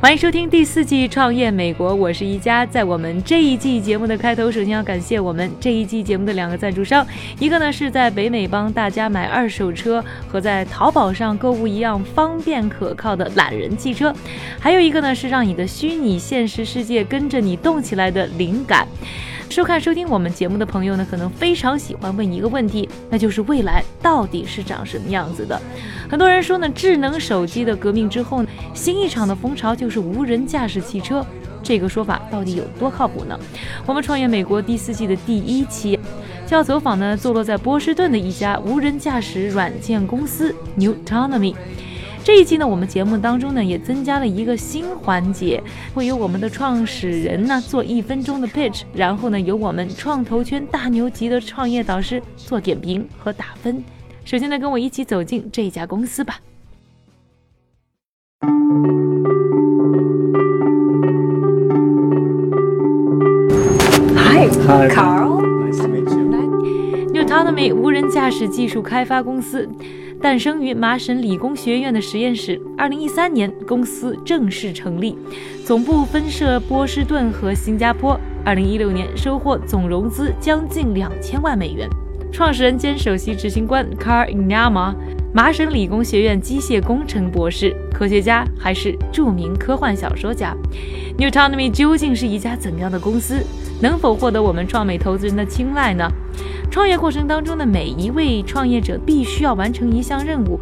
欢迎收听第四季《创业美国》，我是一加。在我们这一季节目的开头，首先要感谢我们这一季节目的两个赞助商，一个呢是在北美帮大家买二手车和在淘宝上购物一样方便可靠的懒人汽车，还有一个呢是让你的虚拟现实世界跟着你动起来的灵感。收看收听我们节目的朋友呢，可能非常喜欢问一个问题，那就是未来到底是长什么样子的？很多人说呢，智能手机的革命之后，新一场的风潮就就是无人驾驶汽车。这个说法到底有多靠谱呢？我们创业美国第四季的第一期就要走访呢，坐落在波士顿的一家无人驾驶软件公司 Newtonomy。这一期呢，我们节目当中呢也增加了一个新环节，会由我们的创始人呢做一分钟的 pitch，然后呢由我们创投圈大牛级的创业导师做点评和打分。首先呢，跟我一起走进这家公司吧。Autonomy 无人驾驶技术开发公司。诞生于麻省理工学院的实验室。二零一三年，公司正式成立，总部分设波士顿和新加坡。二零一六年，收获总融资将近两千万美元。创始人兼首席执行官 Carl Ignama，麻省理工学院机械工程博士，科学家，还是著名科幻小说家。New Autonomy 究竟是一家怎样的公司？能否获得我们创美投资人的青睐呢？创业过程当中的每一位创业者必须要完成一项任务，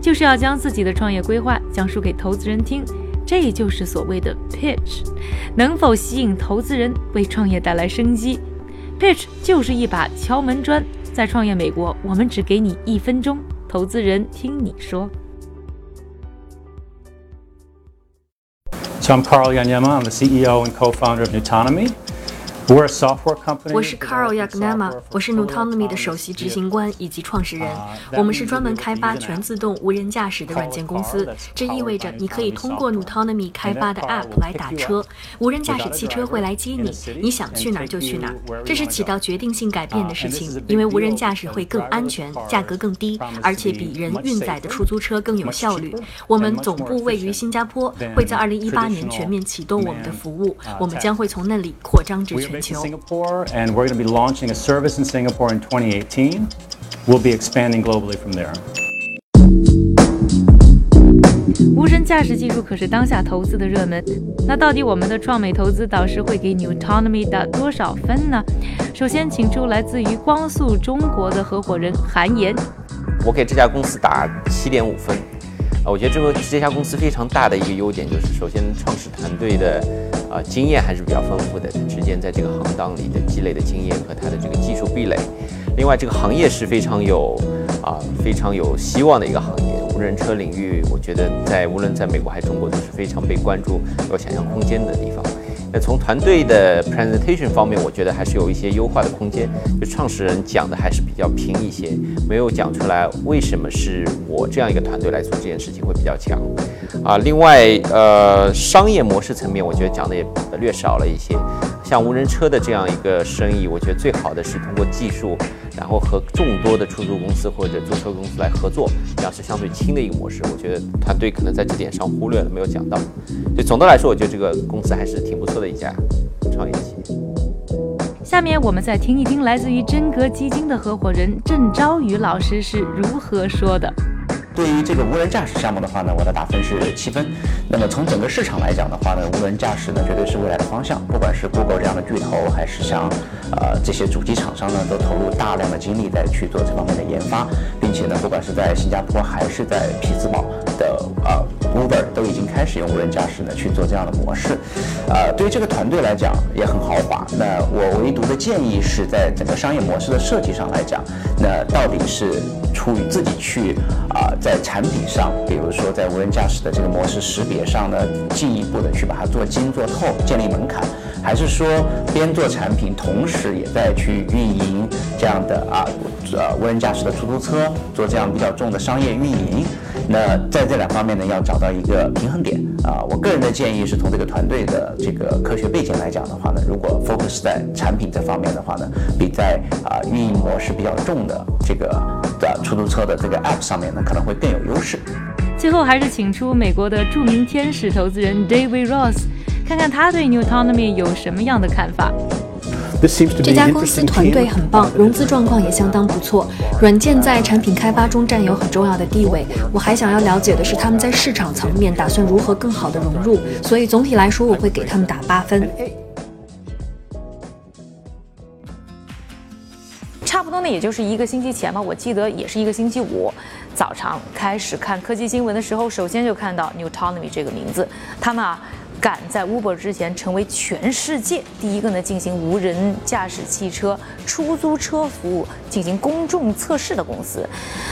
就是要将自己的创业规划讲述给投资人听，这就是所谓的 pitch。能否吸引投资人为创业带来生机？pitch 就是一把敲门砖。在创业美国，我们只给你一分钟，投资人听你说。So I'm Carl Yanyama. I'm the CEO and co-founder of Neutonomy. 我是 Carl Yagnama，我是 Nutonomy 的首席执行官以及创始人。我们是专门开发全自动无人驾驶的软件公司，这意味着你可以通过 Nutonomy 开发的 App 来打车，无人驾驶汽车会来接你，你想去哪儿就去哪儿。这是起到决定性改变的事情，因为无人驾驶会更安全，价格更低，而且比人运载的出租车更有效率。我们总部位于新加坡，会在2018年全面启动我们的服务，我们将会从那里扩张至全。Singapore, and we're going to be launching a service in Singapore in 2018. We'll be expanding globally from there. 无人驾驶技术可是当下投资的热门，那到底我们的创美投资导师会给 New Autonomy 打多少分呢？首先，请出来自于光速中国的合伙人韩岩。我给这家公司打七点五分。啊，我觉得这个这家公司非常大的一个优点就是，首先创始团队的啊经验还是比较丰富的，之间在这个行当里的积累的经验和它的这个技术壁垒。另外，这个行业是非常有啊非常有希望的一个行业，无人车领域，我觉得在无论在美国还是中国都是非常被关注、有想象空间的地方。那从团队的 presentation 方面，我觉得还是有一些优化的空间。就创始人讲的还是比较平一些，没有讲出来为什么是我这样一个团队来做这件事情会比较强。啊，另外，呃，商业模式层面，我觉得讲的也略少了一些。像无人车的这样一个生意，我觉得最好的是通过技术，然后和众多的出租公司或者租车公司来合作，这样是相对轻的一个模式。我觉得团队可能在这点上忽略了，没有讲到。就总的来说，我觉得这个公司还是挺不错的一家创业企业。下面我们再听一听来自于真格基金的合伙人郑昭宇老师是如何说的。对于这个无人驾驶项目的话呢，我的打分是七分。那么从整个市场来讲的话呢，无人驾驶呢绝对是未来的方向。不管是 Google 这样的巨头，还是像呃这些主机厂商呢，都投入大量的精力在去做这方面的研发，并且呢，不管是在新加坡还是在匹兹堡的呃 Uber 都已经开始用无人驾驶呢去做这样的模式。呃，对于这个团队来讲也很豪华。那我唯独的建议是在整个商业模式的设计上来讲，那到底是出于自己去啊，在产品上，比如说在无人驾驶的这个模式识别上呢，进一步的去把它做精做透，建立门槛，还是说边做产品，同时也在去运营这样的啊呃无人驾驶的出租车，做这样比较重的商业运营？那在这两方面呢，要找到一个平衡点啊。我个人的建议是从这个团队的这个科学背景来讲的话呢，如果 focus 在产品这方面的话呢，比在啊运营模式比较重的这个的出租车的这个 app 上面呢，可能会更有优势。最后还是请出美国的著名天使投资人 David Ross，看看他对 New Autonomy 有什么样的看法。这家公司团队很棒，融资状况也相当不错。软件在产品开发中占有很重要的地位。我还想要了解的是，他们在市场层面打算如何更好的融入。所以总体来说，我会给他们打八分。呢，也就是一个星期前吧，我记得也是一个星期五早上开始看科技新闻的时候，首先就看到 Newtonomy 这个名字，他们啊。赶在 Uber 之前成为全世界第一个呢进行无人驾驶汽车出租车服务进行公众测试的公司。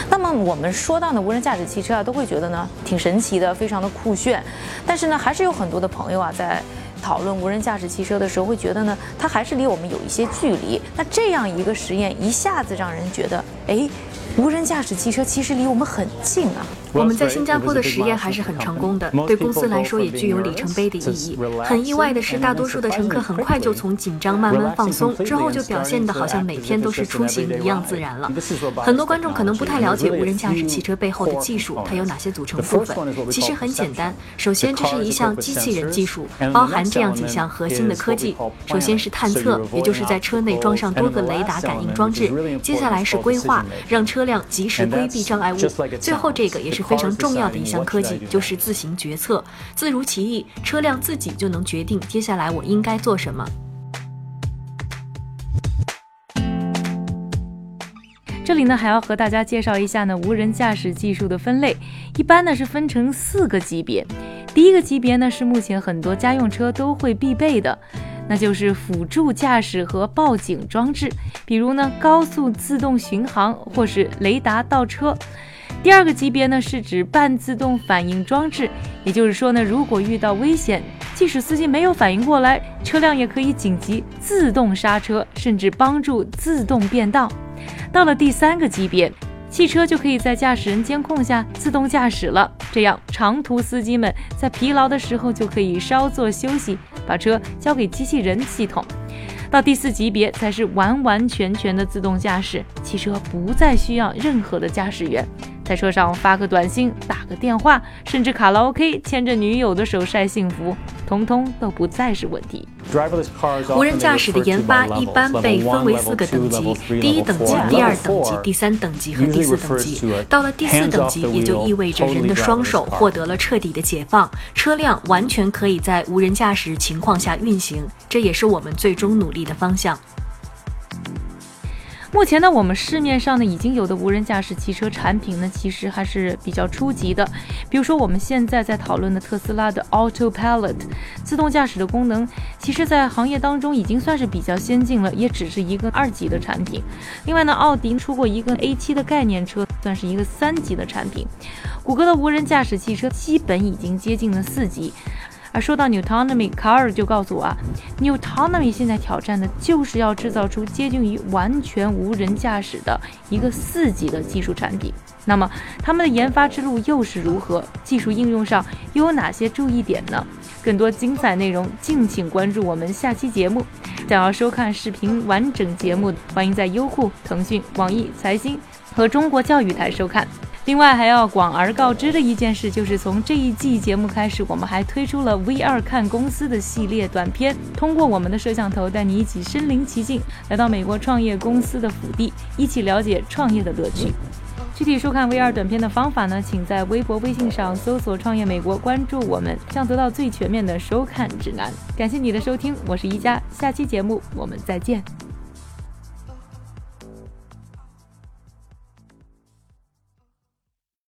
那么我们说到呢无人驾驶汽车啊，都会觉得呢挺神奇的，非常的酷炫。但是呢，还是有很多的朋友啊在讨论无人驾驶汽车的时候，会觉得呢它还是离我们有一些距离。那这样一个实验一下子让人觉得，哎。无人驾驶汽车其实离我们很近啊！我们在新加坡的实验还是很成功的，对公司来说也具有里程碑的意义。很意外的是，大多数的乘客很快就从紧张慢慢放松，之后就表现得好像每天都是出行一样自然了。很多观众可能不太了解无人驾驶汽车背后的技术，它有哪些组成部分？其实很简单，首先这是一项机器人技术，包含这样几项核心的科技：首先是探测，也就是在车内装上多个雷达感应装置；接下来是规划，让车。车辆及时规避障碍物。最后，这个也是非常重要的一项科技，就是自行决策，自如其意，车辆自己就能决定接下来我应该做什么。这里呢，还要和大家介绍一下呢，无人驾驶技术的分类，一般呢是分成四个级别。第一个级别呢是目前很多家用车都会必备的。那就是辅助驾驶和报警装置，比如呢高速自动巡航或是雷达倒车。第二个级别呢是指半自动反应装置，也就是说呢如果遇到危险，即使司机没有反应过来，车辆也可以紧急自动刹车，甚至帮助自动变道。到了第三个级别。汽车就可以在驾驶人监控下自动驾驶了，这样长途司机们在疲劳的时候就可以稍作休息，把车交给机器人系统。到第四级别才是完完全全的自动驾驶，汽车不再需要任何的驾驶员。在车上发个短信、打个电话，甚至卡拉 OK 牵着女友的手晒幸福，通通都不再是问题。无人驾驶的研发一般被分为四个等级：第一等级、第二等级、第三等级和第四等级。到了第四等级，也就意味着人的双手获得了彻底的解放，车辆完全可以在无人驾驶情况下运行。这也是我们最终努力的方向。目前呢，我们市面上呢已经有的无人驾驶汽车产品呢，其实还是比较初级的。比如说我们现在在讨论的特斯拉的 Autopilot 自动驾驶的功能，其实在行业当中已经算是比较先进了，也只是一个二级的产品。另外呢，奥迪出过一个 A7 的概念车，算是一个三级的产品。谷歌的无人驾驶汽车基本已经接近了四级。而说到 New Autonomy，卡尔就告诉我啊，Newtonomy 现在挑战的就是要制造出接近于完全无人驾驶的一个四级的技术产品。那么他们的研发之路又是如何？技术应用上又有哪些注意点呢？更多精彩内容，敬请关注我们下期节目。想要收看视频完整节目，欢迎在优酷、腾讯、网易、财经和中国教育台收看。另外还要广而告之的一件事，就是从这一季节目开始，我们还推出了 V 二看公司的系列短片，通过我们的摄像头带你一起身临其境，来到美国创业公司的府地，一起了解创业的乐趣。具体收看 V 二短片的方法呢，请在微博、微信上搜索“创业美国”，关注我们，将得到最全面的收看指南。感谢你的收听，我是一加，下期节目我们再见。